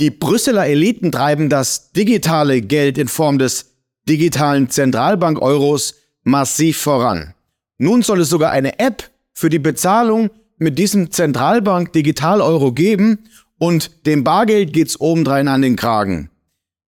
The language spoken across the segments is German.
Die Brüsseler Eliten treiben das digitale Geld in Form des digitalen Zentralbank-Euros massiv voran. Nun soll es sogar eine App für die Bezahlung mit diesem Zentralbank-Digital-Euro geben und dem Bargeld geht's obendrein an den Kragen.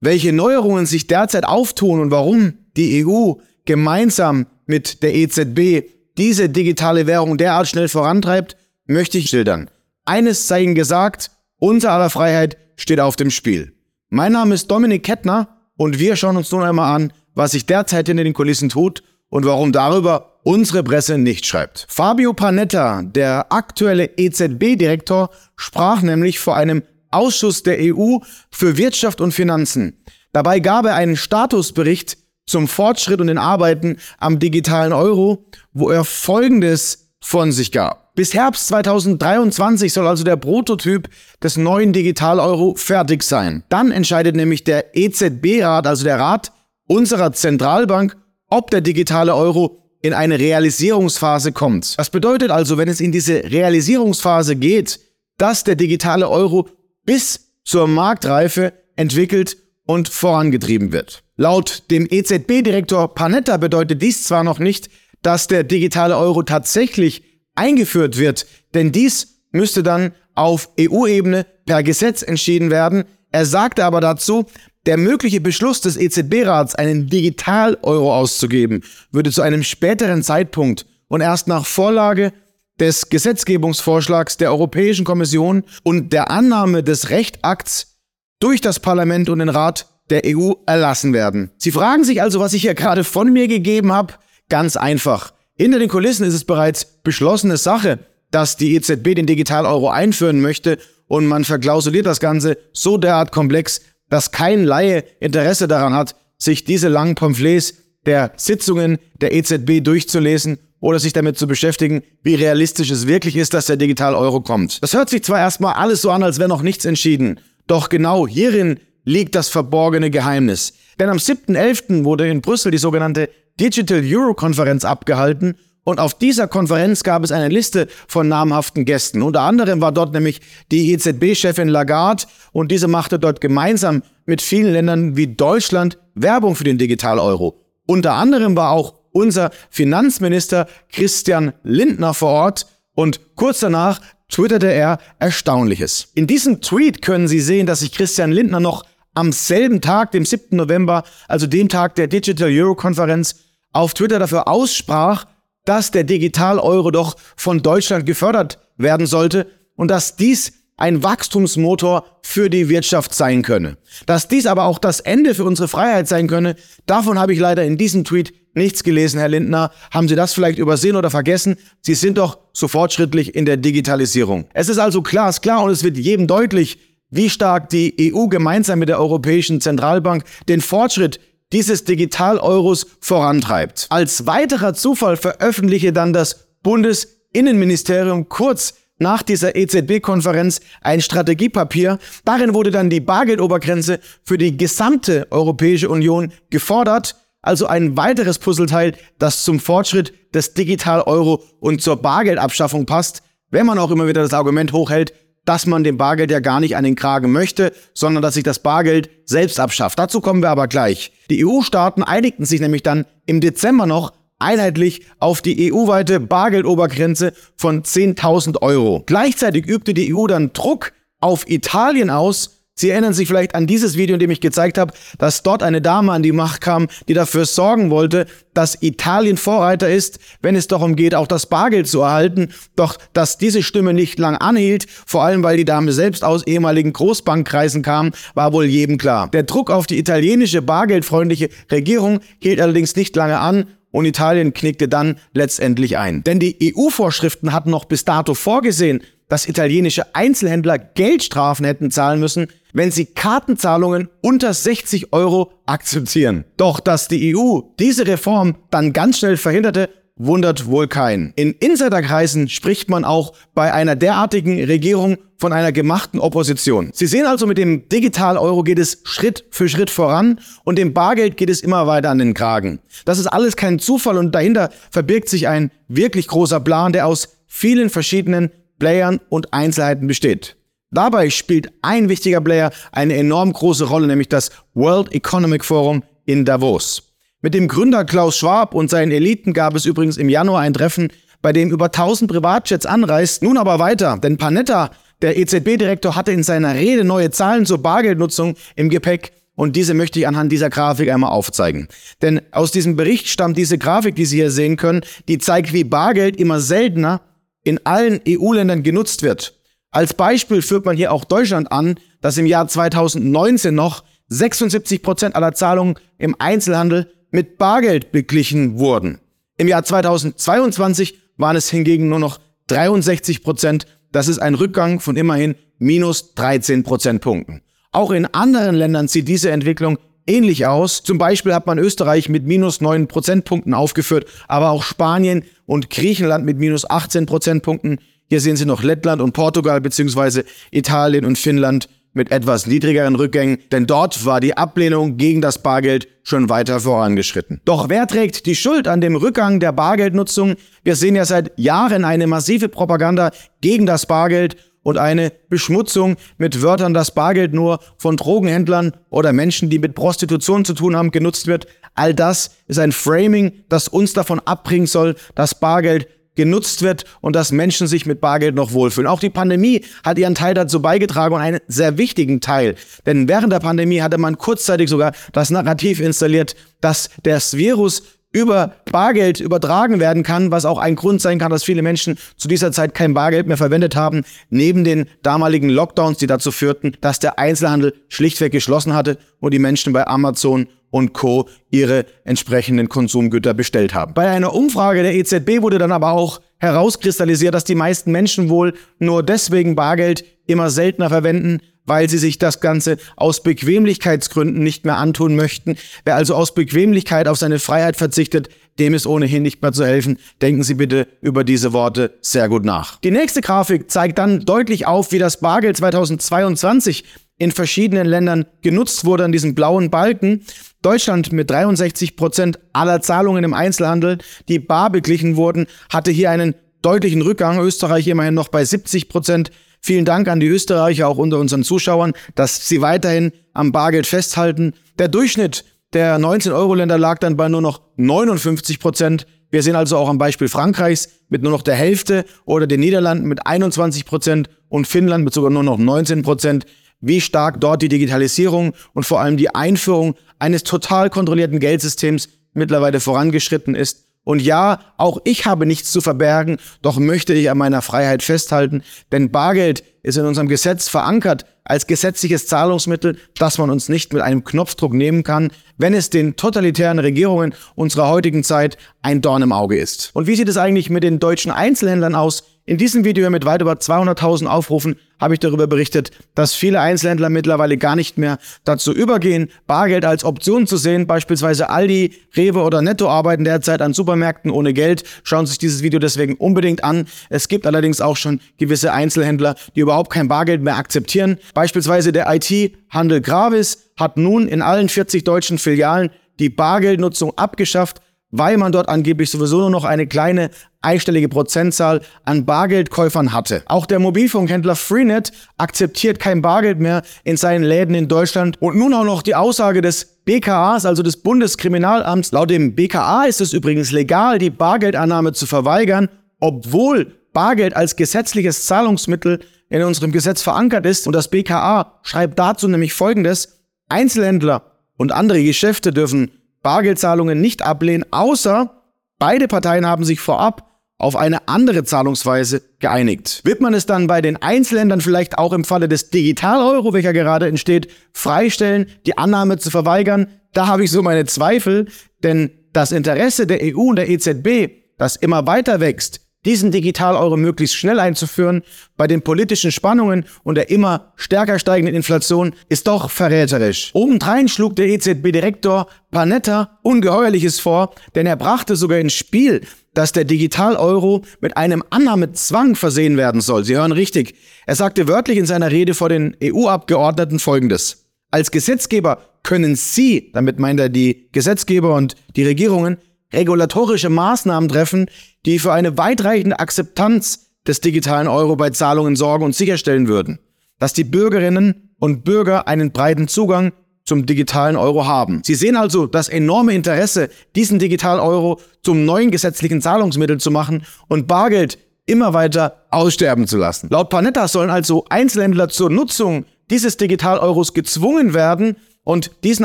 Welche Neuerungen sich derzeit auftun und warum die EU gemeinsam mit der EZB diese digitale Währung derart schnell vorantreibt, möchte ich schildern. Eines sei Ihnen gesagt, unser aller Freiheit steht auf dem Spiel. Mein Name ist Dominik Kettner und wir schauen uns nun einmal an, was sich derzeit hinter den Kulissen tut und warum darüber unsere Presse nicht schreibt. Fabio Panetta, der aktuelle EZB-Direktor, sprach nämlich vor einem Ausschuss der EU für Wirtschaft und Finanzen. Dabei gab er einen Statusbericht zum Fortschritt und den Arbeiten am digitalen Euro, wo er Folgendes von sich gab. Bis Herbst 2023 soll also der Prototyp des neuen Digital-Euro fertig sein. Dann entscheidet nämlich der EZB-Rat, also der Rat unserer Zentralbank, ob der digitale Euro in eine Realisierungsphase kommt. Das bedeutet also, wenn es in diese Realisierungsphase geht, dass der digitale Euro bis zur Marktreife entwickelt und vorangetrieben wird. Laut dem EZB-Direktor Panetta bedeutet dies zwar noch nicht, dass der digitale Euro tatsächlich eingeführt wird, denn dies müsste dann auf EU-Ebene per Gesetz entschieden werden. Er sagte aber dazu, der mögliche Beschluss des EZB-Rats, einen Digital-Euro auszugeben, würde zu einem späteren Zeitpunkt und erst nach Vorlage des Gesetzgebungsvorschlags der Europäischen Kommission und der Annahme des Rechtakts durch das Parlament und den Rat der EU erlassen werden. Sie fragen sich also, was ich hier gerade von mir gegeben habe? Ganz einfach. Hinter den Kulissen ist es bereits beschlossene Sache, dass die EZB den Digital-Euro einführen möchte und man verklausuliert das Ganze so derart komplex, dass kein Laie Interesse daran hat, sich diese langen Pamphlets der Sitzungen der EZB durchzulesen oder sich damit zu beschäftigen, wie realistisch es wirklich ist, dass der Digital-Euro kommt. Das hört sich zwar erstmal alles so an, als wäre noch nichts entschieden, doch genau hierin liegt das verborgene Geheimnis. Denn am 7.11. wurde in Brüssel die sogenannte Digital Euro Konferenz abgehalten und auf dieser Konferenz gab es eine Liste von namhaften Gästen. Unter anderem war dort nämlich die EZB-Chefin Lagarde und diese machte dort gemeinsam mit vielen Ländern wie Deutschland Werbung für den Digital-Euro. Unter anderem war auch unser Finanzminister Christian Lindner vor Ort und kurz danach twitterte er Erstaunliches. In diesem Tweet können Sie sehen, dass sich Christian Lindner noch am selben Tag, dem 7. November, also dem Tag der Digital Euro Konferenz, auf Twitter dafür aussprach, dass der Digital-Euro doch von Deutschland gefördert werden sollte und dass dies ein Wachstumsmotor für die Wirtschaft sein könne. Dass dies aber auch das Ende für unsere Freiheit sein könne, davon habe ich leider in diesem Tweet nichts gelesen, Herr Lindner. Haben Sie das vielleicht übersehen oder vergessen? Sie sind doch so fortschrittlich in der Digitalisierung. Es ist also glasklar und es wird jedem deutlich, wie stark die EU gemeinsam mit der Europäischen Zentralbank den Fortschritt dieses Digital-Euros vorantreibt. Als weiterer Zufall veröffentliche dann das Bundesinnenministerium kurz nach dieser EZB-Konferenz ein Strategiepapier. Darin wurde dann die Bargeldobergrenze für die gesamte Europäische Union gefordert. Also ein weiteres Puzzleteil, das zum Fortschritt des Digital-Euro und zur Bargeldabschaffung passt, wenn man auch immer wieder das Argument hochhält, dass man dem Bargeld ja gar nicht an den Kragen möchte, sondern dass sich das Bargeld selbst abschafft. Dazu kommen wir aber gleich. Die EU-Staaten einigten sich nämlich dann im Dezember noch einheitlich auf die EU-weite Bargeldobergrenze von 10.000 Euro. Gleichzeitig übte die EU dann Druck auf Italien aus, Sie erinnern sich vielleicht an dieses Video, in dem ich gezeigt habe, dass dort eine Dame an die Macht kam, die dafür sorgen wollte, dass Italien Vorreiter ist, wenn es darum geht, auch das Bargeld zu erhalten. Doch dass diese Stimme nicht lang anhielt, vor allem weil die Dame selbst aus ehemaligen Großbankkreisen kam, war wohl jedem klar. Der Druck auf die italienische bargeldfreundliche Regierung hielt allerdings nicht lange an und Italien knickte dann letztendlich ein. Denn die EU-Vorschriften hatten noch bis dato vorgesehen, dass italienische Einzelhändler Geldstrafen hätten zahlen müssen, wenn sie Kartenzahlungen unter 60 Euro akzeptieren. Doch dass die EU diese Reform dann ganz schnell verhinderte, wundert wohl keinen. In Insiderkreisen spricht man auch bei einer derartigen Regierung von einer gemachten Opposition. Sie sehen also, mit dem Digital-Euro geht es Schritt für Schritt voran und dem Bargeld geht es immer weiter an den Kragen. Das ist alles kein Zufall und dahinter verbirgt sich ein wirklich großer Plan, der aus vielen verschiedenen Playern und Einzelheiten besteht. Dabei spielt ein wichtiger Player eine enorm große Rolle, nämlich das World Economic Forum in Davos. Mit dem Gründer Klaus Schwab und seinen Eliten gab es übrigens im Januar ein Treffen, bei dem über 1000 Privatjets anreist. Nun aber weiter, denn Panetta, der EZB-Direktor, hatte in seiner Rede neue Zahlen zur Bargeldnutzung im Gepäck und diese möchte ich anhand dieser Grafik einmal aufzeigen. Denn aus diesem Bericht stammt diese Grafik, die Sie hier sehen können, die zeigt, wie Bargeld immer seltener in allen EU-Ländern genutzt wird. Als Beispiel führt man hier auch Deutschland an, dass im Jahr 2019 noch 76 Prozent aller Zahlungen im Einzelhandel mit Bargeld beglichen wurden. Im Jahr 2022 waren es hingegen nur noch 63 Prozent. Das ist ein Rückgang von immerhin minus 13 Prozentpunkten. Auch in anderen Ländern sieht diese Entwicklung ähnlich aus. Zum Beispiel hat man Österreich mit minus 9 Prozentpunkten aufgeführt, aber auch Spanien und Griechenland mit minus 18 Prozentpunkten. Hier sehen Sie noch Lettland und Portugal beziehungsweise Italien und Finnland mit etwas niedrigeren Rückgängen, denn dort war die Ablehnung gegen das Bargeld schon weiter vorangeschritten. Doch wer trägt die Schuld an dem Rückgang der Bargeldnutzung? Wir sehen ja seit Jahren eine massive Propaganda gegen das Bargeld und eine Beschmutzung mit Wörtern, dass Bargeld nur von Drogenhändlern oder Menschen, die mit Prostitution zu tun haben, genutzt wird. All das ist ein Framing, das uns davon abbringen soll, dass Bargeld genutzt wird und dass Menschen sich mit Bargeld noch wohlfühlen. Auch die Pandemie hat ihren Teil dazu beigetragen und einen sehr wichtigen Teil. Denn während der Pandemie hatte man kurzzeitig sogar das Narrativ installiert, dass das Virus über Bargeld übertragen werden kann, was auch ein Grund sein kann, dass viele Menschen zu dieser Zeit kein Bargeld mehr verwendet haben, neben den damaligen Lockdowns, die dazu führten, dass der Einzelhandel schlichtweg geschlossen hatte und die Menschen bei Amazon und Co. ihre entsprechenden Konsumgüter bestellt haben. Bei einer Umfrage der EZB wurde dann aber auch herauskristallisiert, dass die meisten Menschen wohl nur deswegen Bargeld immer seltener verwenden, weil sie sich das Ganze aus Bequemlichkeitsgründen nicht mehr antun möchten. Wer also aus Bequemlichkeit auf seine Freiheit verzichtet, dem ist ohnehin nicht mehr zu helfen. Denken Sie bitte über diese Worte sehr gut nach. Die nächste Grafik zeigt dann deutlich auf, wie das Bargeld 2022 in verschiedenen Ländern genutzt wurde an diesem blauen Balken. Deutschland mit 63 Prozent aller Zahlungen im Einzelhandel, die bar beglichen wurden, hatte hier einen deutlichen Rückgang. Österreich immerhin noch bei 70 Prozent. Vielen Dank an die Österreicher, auch unter unseren Zuschauern, dass sie weiterhin am Bargeld festhalten. Der Durchschnitt der 19-Euro-Länder lag dann bei nur noch 59 Prozent. Wir sehen also auch am Beispiel Frankreichs mit nur noch der Hälfte oder den Niederlanden mit 21 Prozent und Finnland mit sogar nur noch 19 Prozent, wie stark dort die Digitalisierung und vor allem die Einführung eines total kontrollierten Geldsystems mittlerweile vorangeschritten ist. Und ja, auch ich habe nichts zu verbergen, doch möchte ich an meiner Freiheit festhalten, denn Bargeld ist in unserem Gesetz verankert als gesetzliches Zahlungsmittel, das man uns nicht mit einem Knopfdruck nehmen kann, wenn es den totalitären Regierungen unserer heutigen Zeit ein Dorn im Auge ist. Und wie sieht es eigentlich mit den deutschen Einzelhändlern aus? In diesem Video mit weit über 200.000 Aufrufen habe ich darüber berichtet, dass viele Einzelhändler mittlerweile gar nicht mehr dazu übergehen, Bargeld als Option zu sehen. Beispielsweise Aldi, Rewe oder Netto arbeiten derzeit an Supermärkten ohne Geld. Schauen Sie sich dieses Video deswegen unbedingt an. Es gibt allerdings auch schon gewisse Einzelhändler, die überhaupt kein Bargeld mehr akzeptieren. Beispielsweise der IT-Handel Gravis hat nun in allen 40 deutschen Filialen die Bargeldnutzung abgeschafft weil man dort angeblich sowieso nur noch eine kleine einstellige Prozentzahl an Bargeldkäufern hatte. Auch der Mobilfunkhändler Freenet akzeptiert kein Bargeld mehr in seinen Läden in Deutschland. Und nun auch noch die Aussage des BKAs, also des Bundeskriminalamts. Laut dem BKA ist es übrigens legal, die Bargeldannahme zu verweigern, obwohl Bargeld als gesetzliches Zahlungsmittel in unserem Gesetz verankert ist. Und das BKA schreibt dazu nämlich Folgendes. Einzelhändler und andere Geschäfte dürfen Bargeldzahlungen nicht ablehnen, außer beide Parteien haben sich vorab auf eine andere Zahlungsweise geeinigt. Wird man es dann bei den Einzelländern vielleicht auch im Falle des Digital-Euro, welcher gerade entsteht, freistellen, die Annahme zu verweigern? Da habe ich so meine Zweifel, denn das Interesse der EU und der EZB, das immer weiter wächst, diesen Digital-Euro möglichst schnell einzuführen, bei den politischen Spannungen und der immer stärker steigenden Inflation, ist doch verräterisch. Obendrein schlug der EZB-Direktor Panetta Ungeheuerliches vor, denn er brachte sogar ins Spiel, dass der Digital-Euro mit einem Annahmezwang versehen werden soll. Sie hören richtig. Er sagte wörtlich in seiner Rede vor den EU-Abgeordneten Folgendes. Als Gesetzgeber können Sie, damit meint er die Gesetzgeber und die Regierungen, regulatorische Maßnahmen treffen, die für eine weitreichende Akzeptanz des digitalen Euro bei Zahlungen sorgen und sicherstellen würden. dass die Bürgerinnen und Bürger einen breiten Zugang zum digitalen Euro haben. Sie sehen also das enorme Interesse, diesen digitalen Euro zum neuen gesetzlichen Zahlungsmittel zu machen und Bargeld immer weiter aussterben zu lassen. Laut Panetta sollen also Einzelhändler zur Nutzung dieses Digital-Euros gezwungen werden und diesen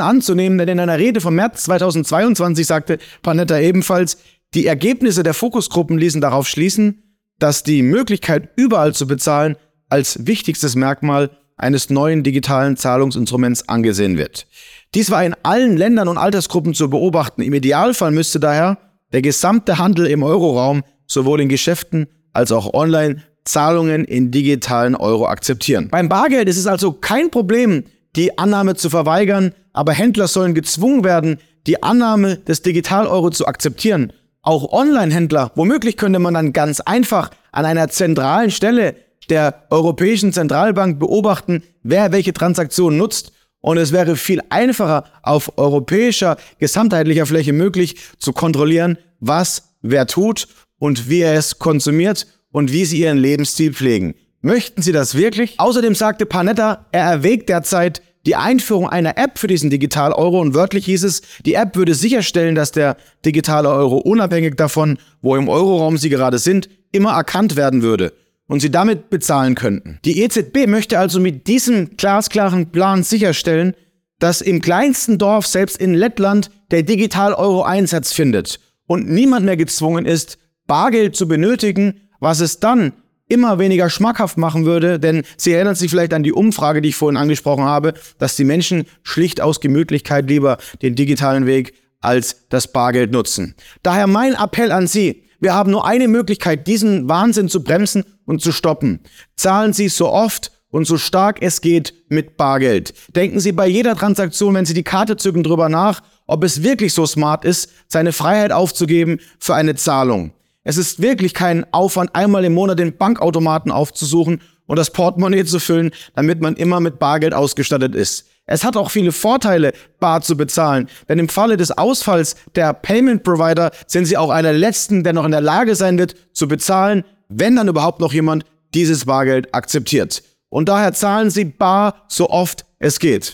anzunehmen, denn in einer Rede vom März 2022 sagte Panetta ebenfalls, die Ergebnisse der Fokusgruppen ließen darauf schließen, dass die Möglichkeit, überall zu bezahlen, als wichtigstes Merkmal eines neuen digitalen Zahlungsinstruments angesehen wird. Dies war in allen Ländern und Altersgruppen zu beobachten. Im Idealfall müsste daher der gesamte Handel im Euroraum sowohl in Geschäften als auch online Zahlungen in digitalen Euro akzeptieren. Beim Bargeld ist es also kein Problem, die Annahme zu verweigern, aber Händler sollen gezwungen werden, die Annahme des Digital-Euro zu akzeptieren. Auch Online-Händler, womöglich könnte man dann ganz einfach an einer zentralen Stelle der Europäischen Zentralbank beobachten, wer welche Transaktionen nutzt. Und es wäre viel einfacher auf europäischer, gesamtheitlicher Fläche möglich zu kontrollieren, was wer tut und wie er es konsumiert und wie sie ihren Lebensstil pflegen. Möchten Sie das wirklich? Außerdem sagte Panetta, er erwägt derzeit die Einführung einer App für diesen Digital-Euro und wörtlich hieß es, die App würde sicherstellen, dass der digitale Euro unabhängig davon, wo im Euroraum Sie gerade sind, immer erkannt werden würde und sie damit bezahlen könnten. Die EZB möchte also mit diesem glasklaren Plan sicherstellen, dass im kleinsten Dorf, selbst in Lettland, der Digital-Euro Einsatz findet und niemand mehr gezwungen ist, Bargeld zu benötigen, was es dann immer weniger schmackhaft machen würde, denn Sie erinnern sich vielleicht an die Umfrage, die ich vorhin angesprochen habe, dass die Menschen schlicht aus Gemütlichkeit lieber den digitalen Weg als das Bargeld nutzen. Daher mein Appell an Sie, wir haben nur eine Möglichkeit, diesen Wahnsinn zu bremsen und zu stoppen. Zahlen Sie so oft und so stark es geht mit Bargeld. Denken Sie bei jeder Transaktion, wenn Sie die Karte zücken, drüber nach, ob es wirklich so smart ist, seine Freiheit aufzugeben für eine Zahlung. Es ist wirklich kein Aufwand, einmal im Monat den Bankautomaten aufzusuchen und das Portemonnaie zu füllen, damit man immer mit Bargeld ausgestattet ist. Es hat auch viele Vorteile, bar zu bezahlen, denn im Falle des Ausfalls der Payment Provider sind sie auch einer der letzten, der noch in der Lage sein wird, zu bezahlen, wenn dann überhaupt noch jemand dieses Bargeld akzeptiert. Und daher zahlen sie bar so oft es geht.